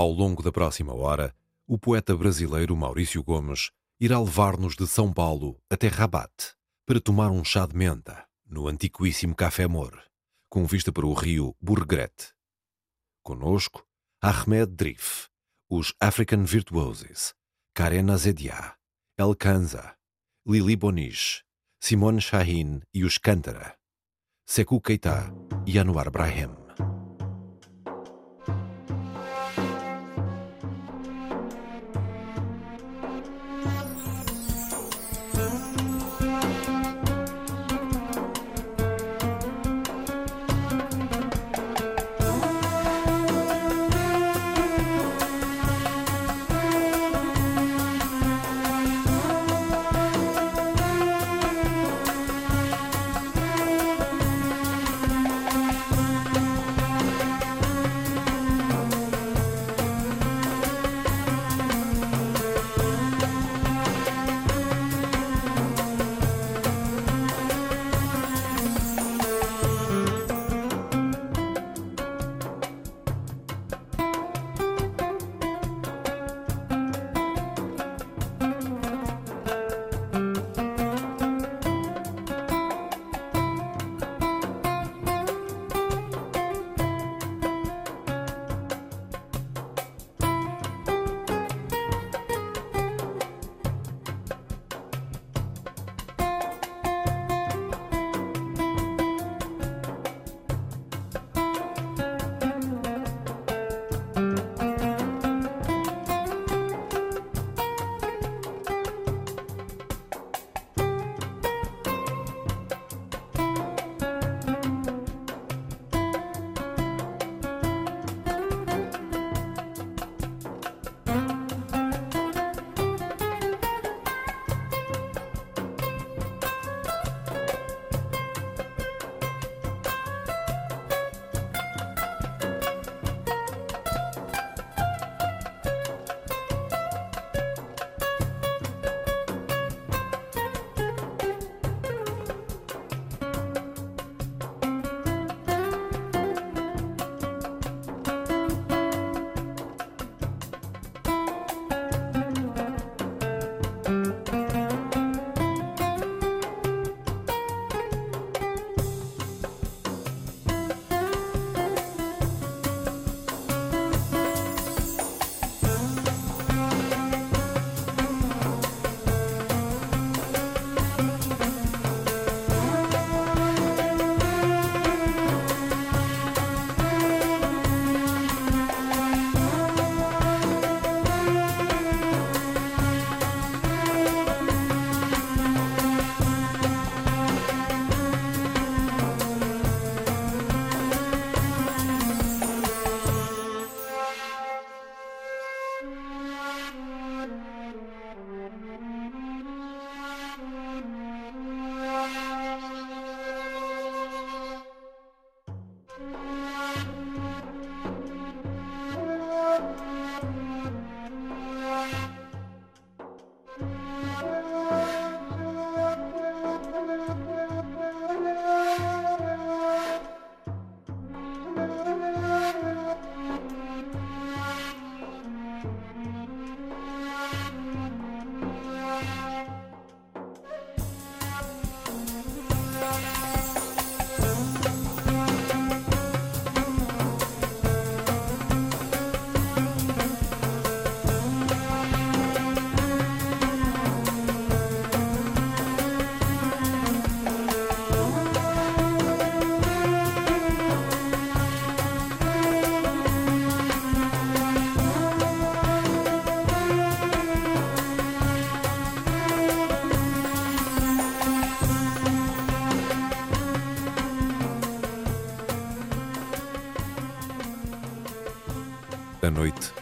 Ao longo da próxima hora, o poeta brasileiro Maurício Gomes irá levar-nos de São Paulo até Rabat para tomar um chá de menta no antiquíssimo Café Mor, com vista para o rio Burgret. Conosco, Ahmed Drif, os African Virtuoses, Karen Azedia, El Kanza, Lili Bonish, Simone Shahin e os Cântara, Sekou Keita e Anwar Brahim.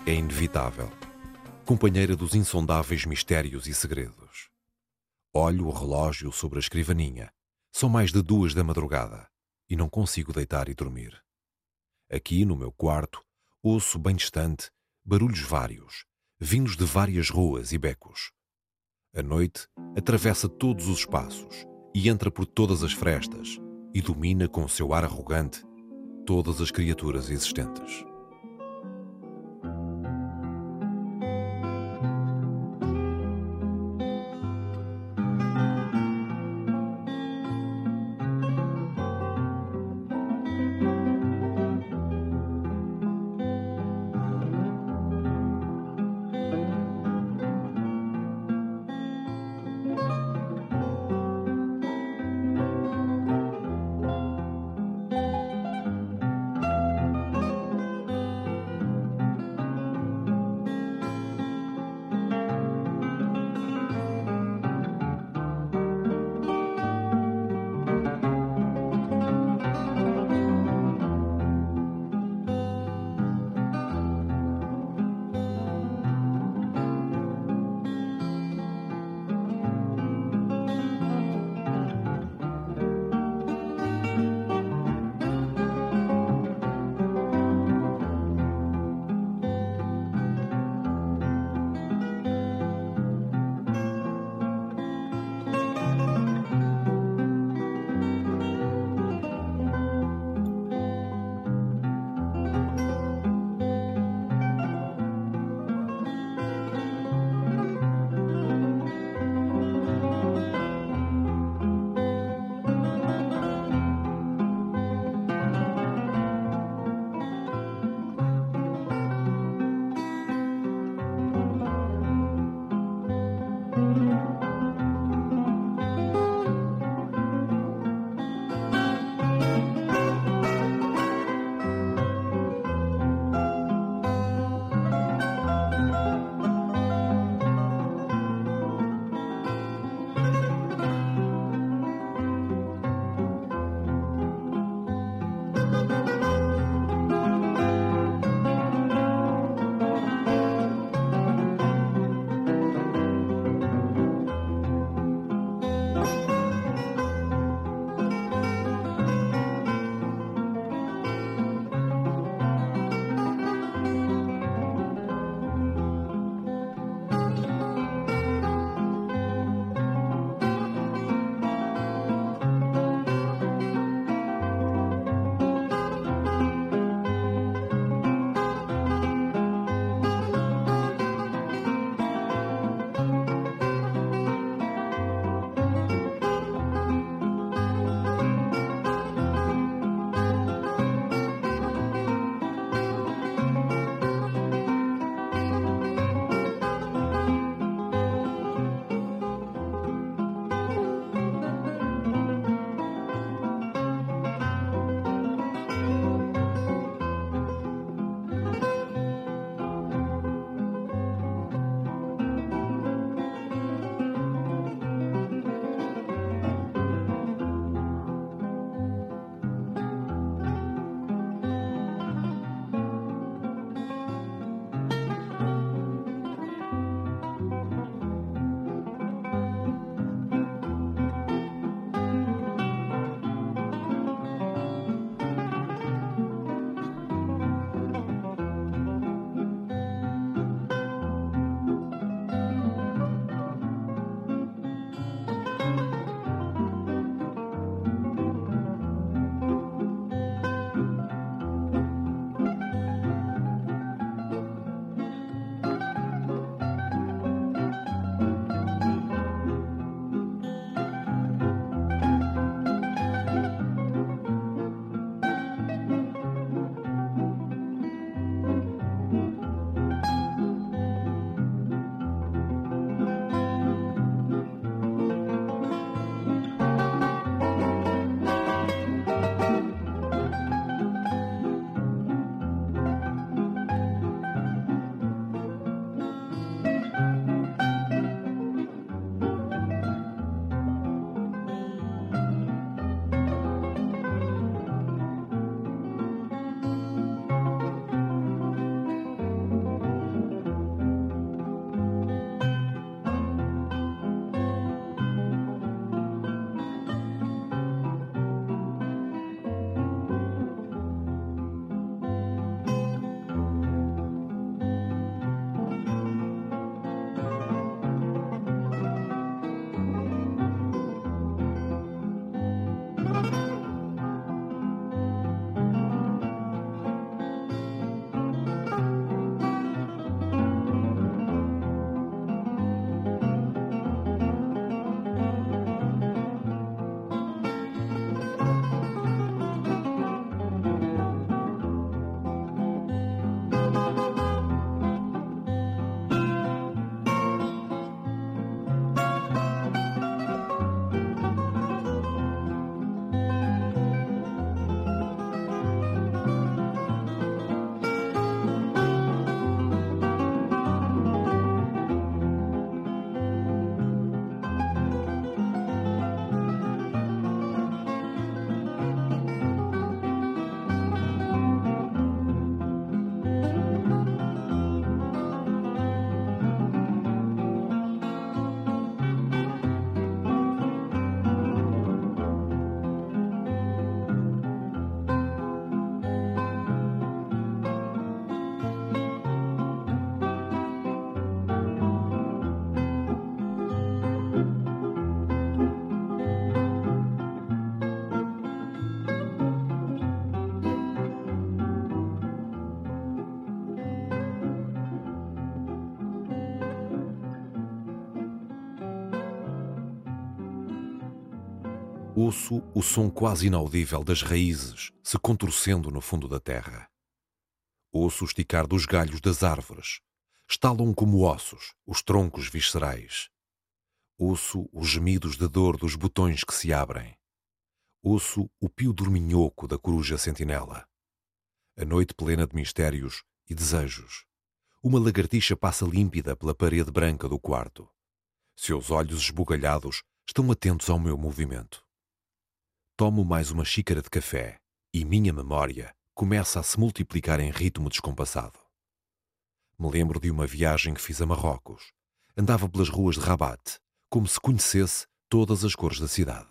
É inevitável, companheira dos insondáveis mistérios e segredos. Olho o relógio sobre a escrivaninha. São mais de duas da madrugada e não consigo deitar e dormir. Aqui, no meu quarto, ouço bem distante barulhos vários, vindos de várias ruas e becos. A noite atravessa todos os espaços e entra por todas as frestas e domina com seu ar arrogante todas as criaturas existentes. Ouço o som quase inaudível das raízes se contorcendo no fundo da terra. Ouço o esticar dos galhos das árvores. Estalam como ossos os troncos viscerais. Ouço os gemidos de dor dos botões que se abrem. Ouço o pio dorminhoco da coruja sentinela. A noite plena de mistérios e desejos. Uma lagartixa passa límpida pela parede branca do quarto. Seus olhos esbugalhados estão atentos ao meu movimento. Tomo mais uma xícara de café e minha memória começa a se multiplicar em ritmo descompassado. Me lembro de uma viagem que fiz a Marrocos. Andava pelas ruas de Rabat, como se conhecesse todas as cores da cidade.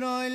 أترى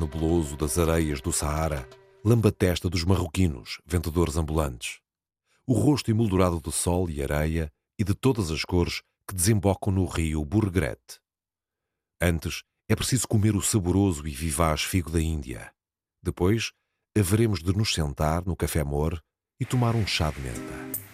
nebuloso das areias do Saara, lamba testa dos marroquinos, vendedores ambulantes. O rosto emoldurado de sol e areia e de todas as cores que desembocam no rio Burgrete. Antes, é preciso comer o saboroso e vivaz figo da Índia. Depois, haveremos de nos sentar no Café Mor e tomar um chá de menta.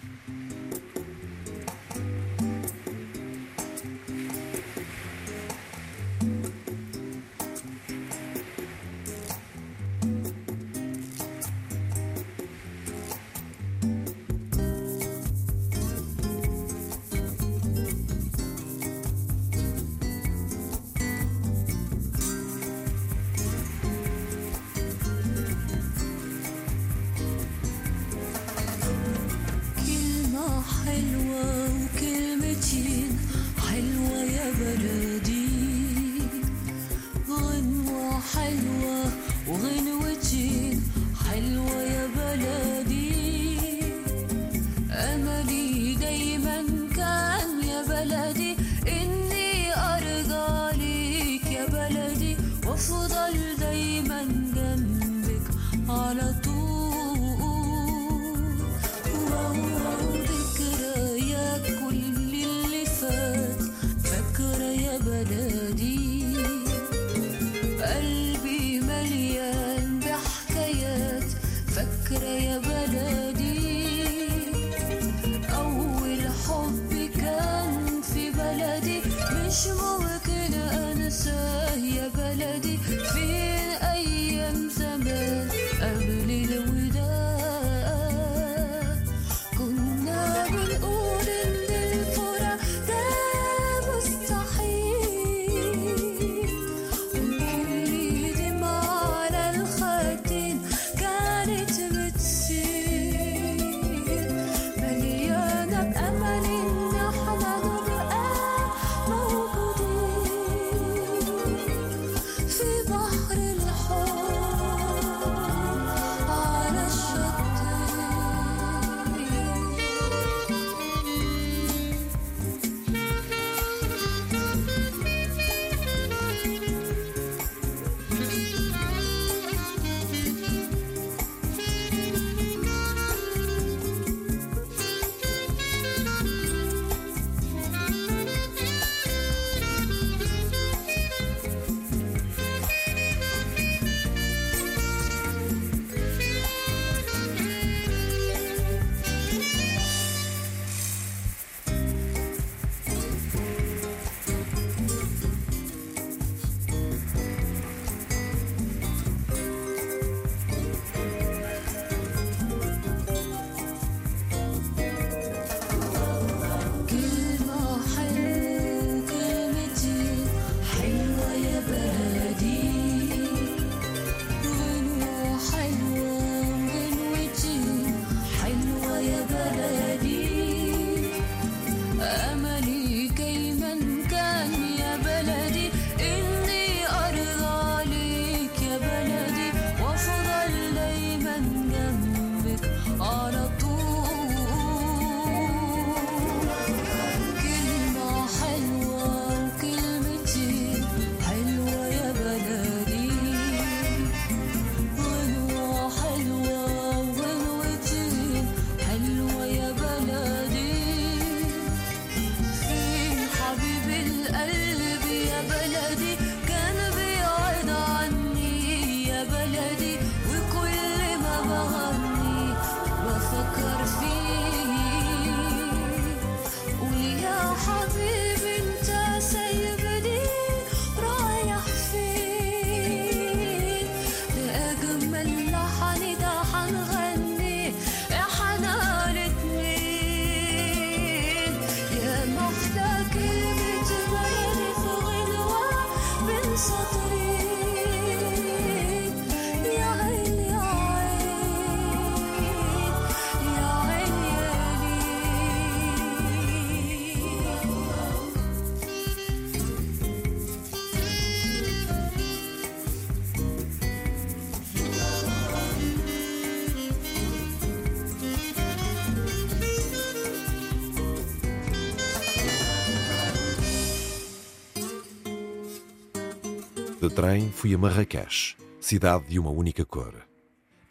Trem, fui a Marrakech, cidade de uma única cor.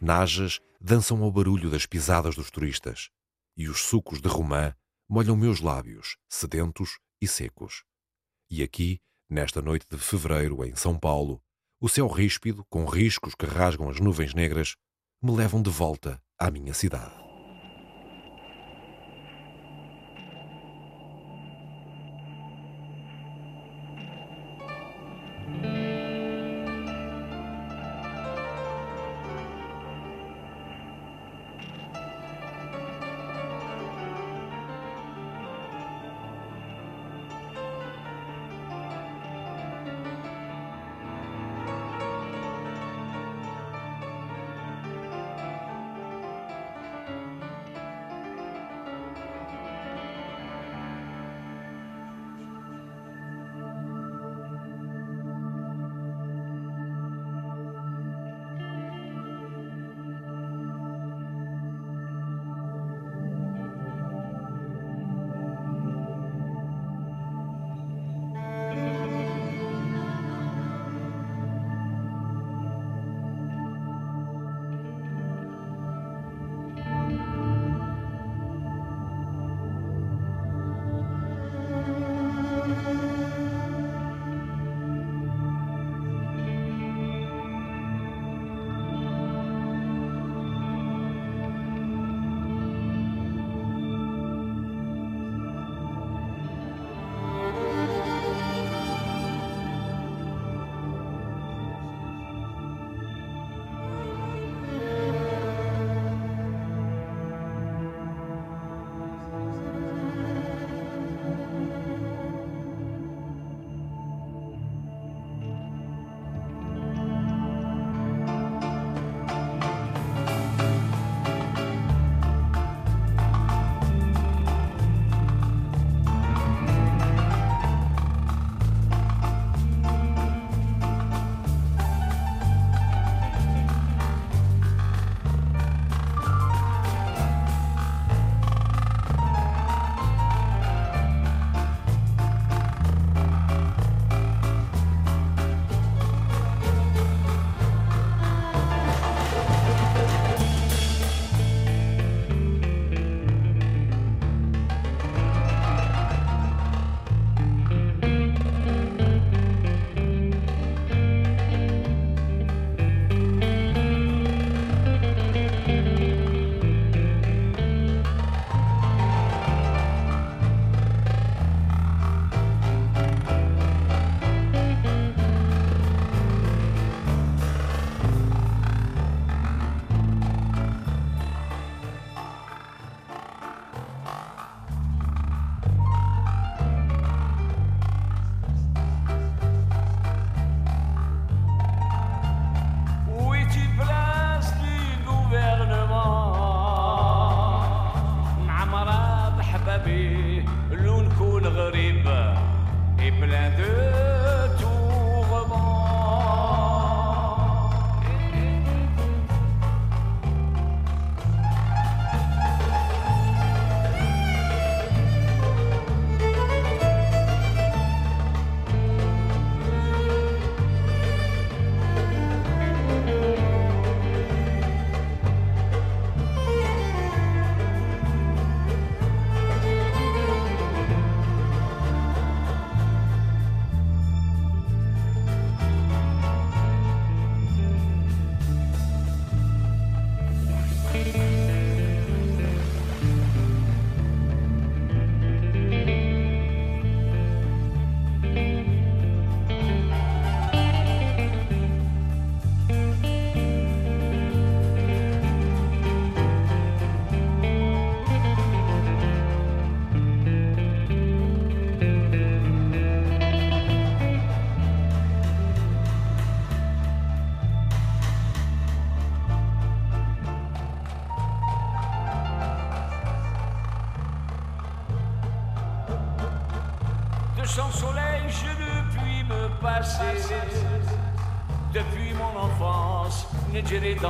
Najas dançam ao barulho das pisadas dos turistas, e os sucos de romã molham meus lábios, sedentos e secos. E aqui, nesta noite de fevereiro, em São Paulo, o céu ríspido, com riscos que rasgam as nuvens negras, me levam de volta à minha cidade.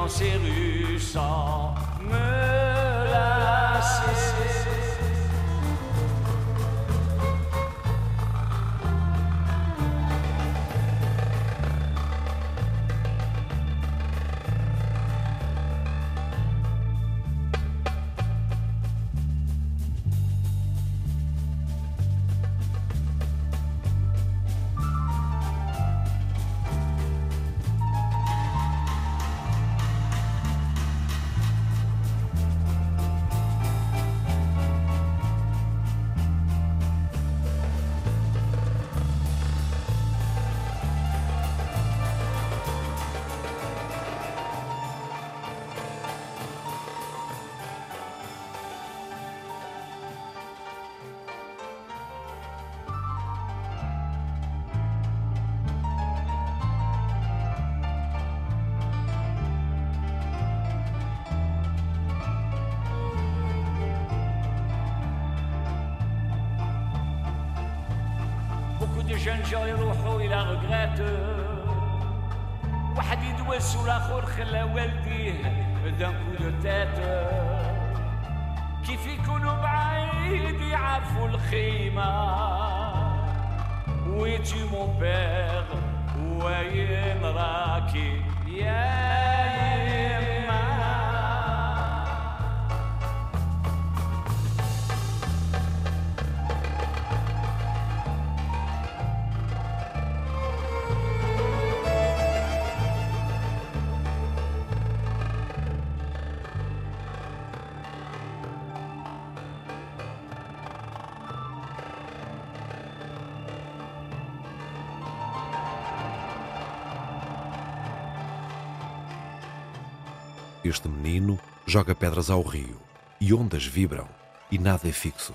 那些绿哨。Des jeunes gens يروحوا إلى غقرات واحد يدوس والآخر خلى والديه كو دو تات كيف يكونوا بعيد يعرفوا الخيمة ويجي مون بير وين راكي يا joga pedras ao rio e ondas vibram e nada é fixo.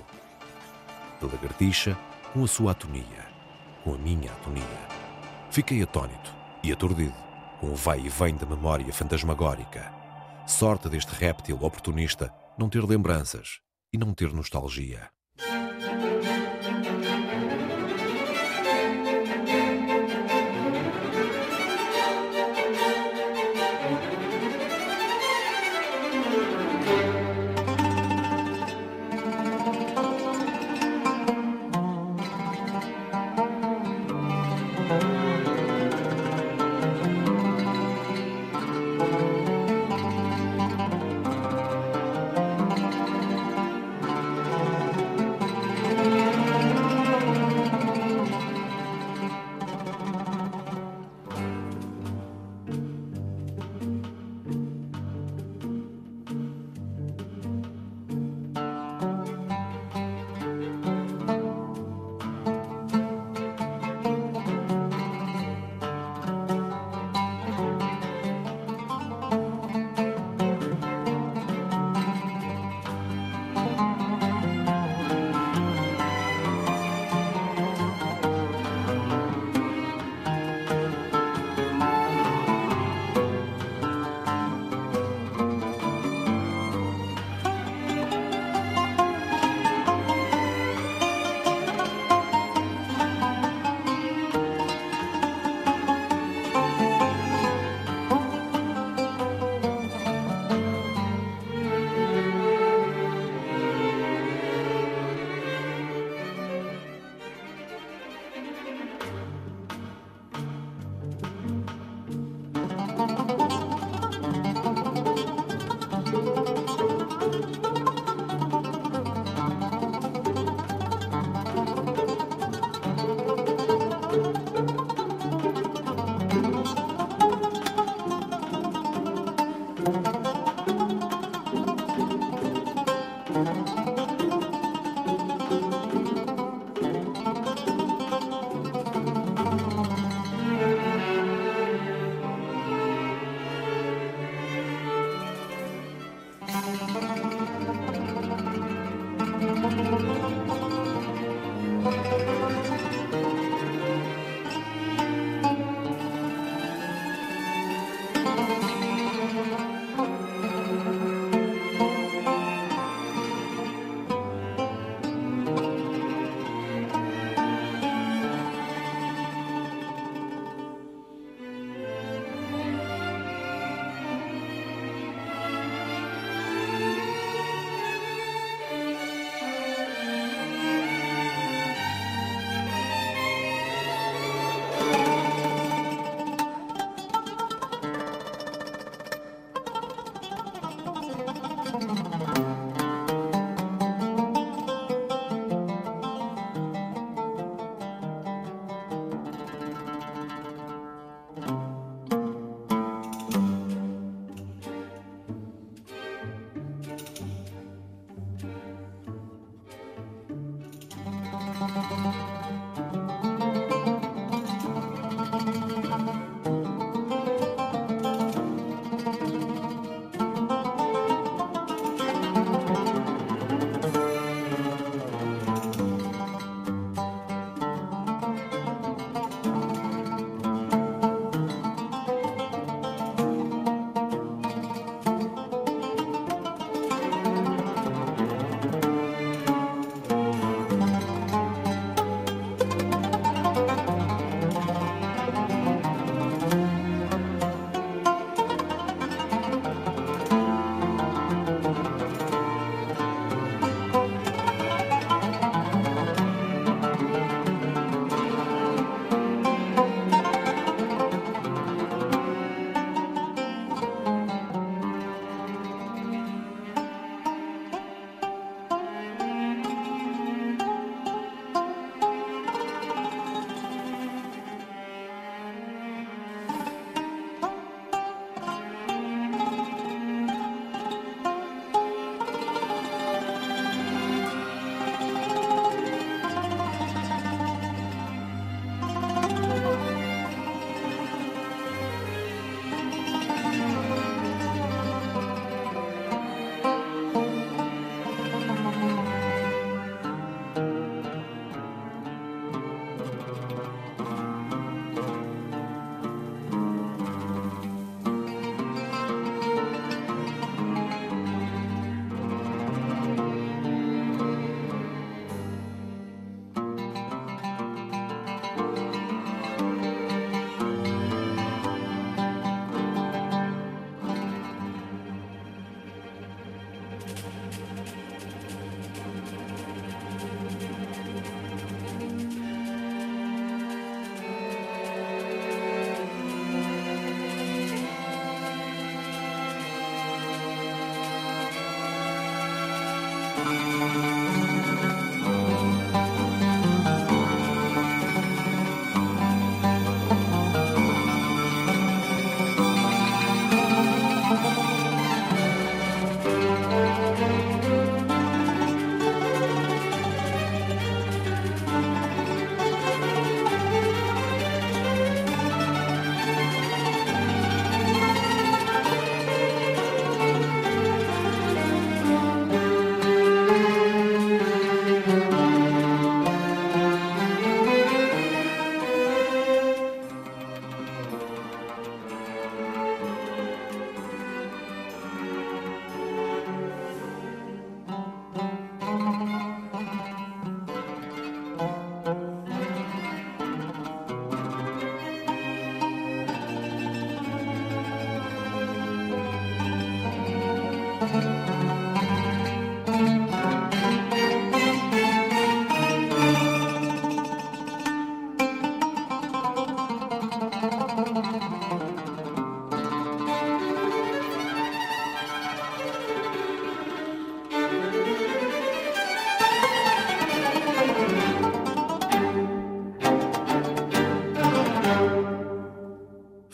A lagartixa com a sua atonia, com a minha atonia. Fiquei atônito e aturdido com o vai e vem da memória fantasmagórica. Sorte deste réptil oportunista não ter lembranças e não ter nostalgia.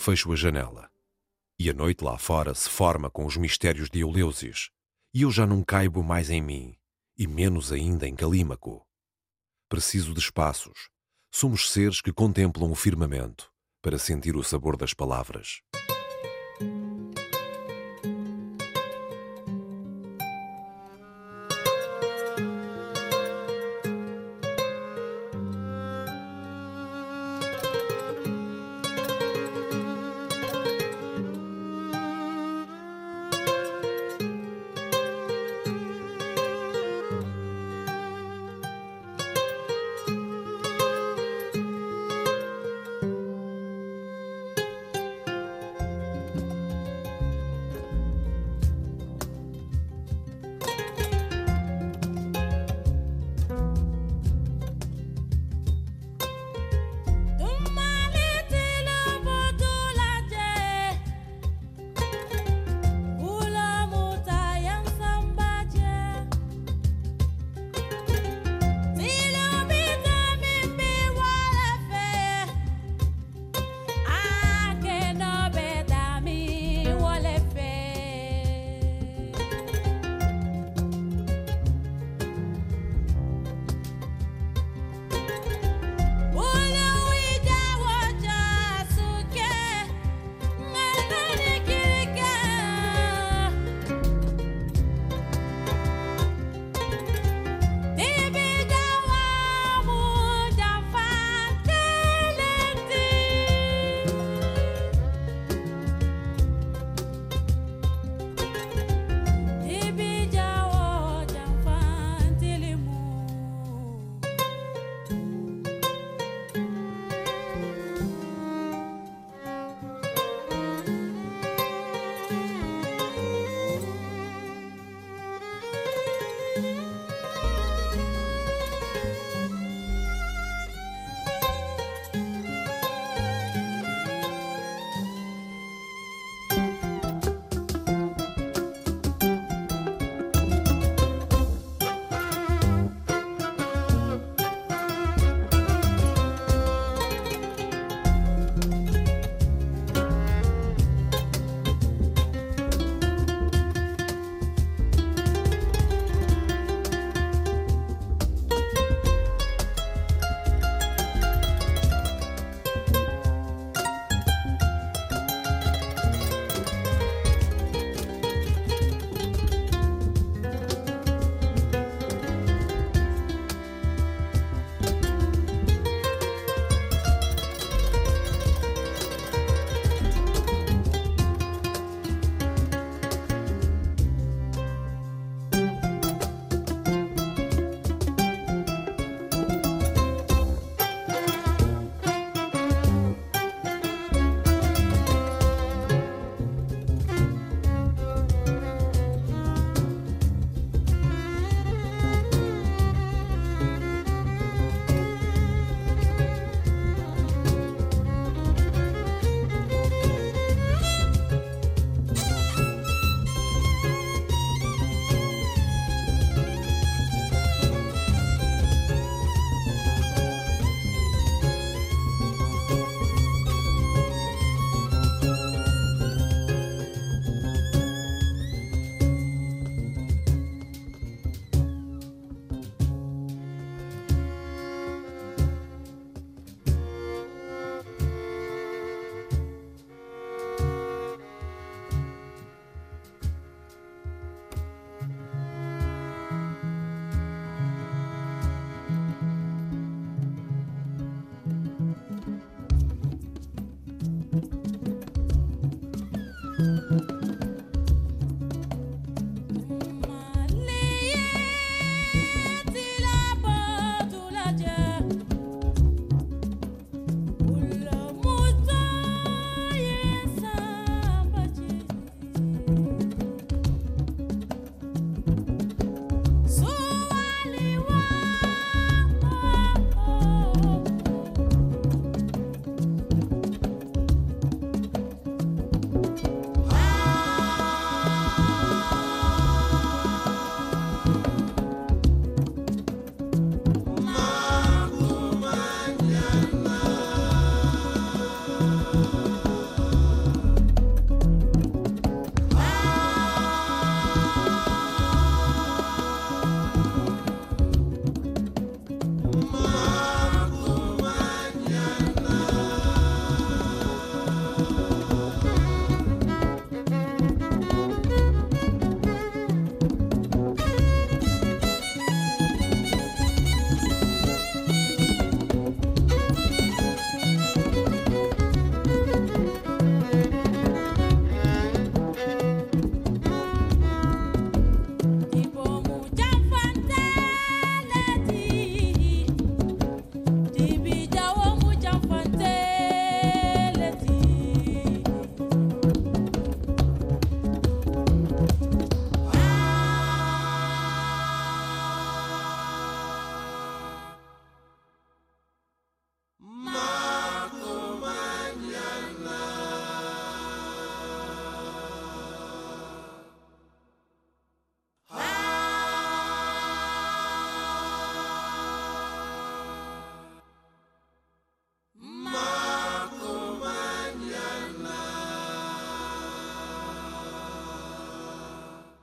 Fecho a janela. E a noite lá fora se forma com os mistérios de Eleusis, e eu já não caibo mais em mim, e menos ainda em Calímaco. Preciso de espaços. Somos seres que contemplam o firmamento para sentir o sabor das palavras.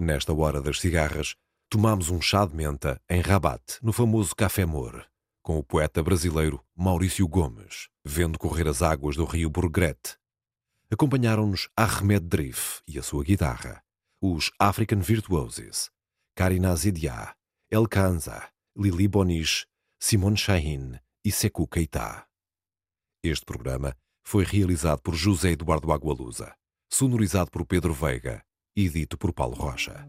Nesta hora das cigarras, tomámos um chá de menta em Rabat, no famoso Café Mor, com o poeta brasileiro Maurício Gomes, vendo correr as águas do rio Burgret. Acompanharam-nos Ahmed Drif e a sua guitarra, os African Virtuoses, Karina Zidia, El Kanza, Lili Bonis, Simone Shahin e Sekou Keita. Este programa foi realizado por José Eduardo Agualusa, sonorizado por Pedro Veiga e dito por Paulo Rocha.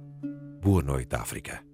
Boa noite, África.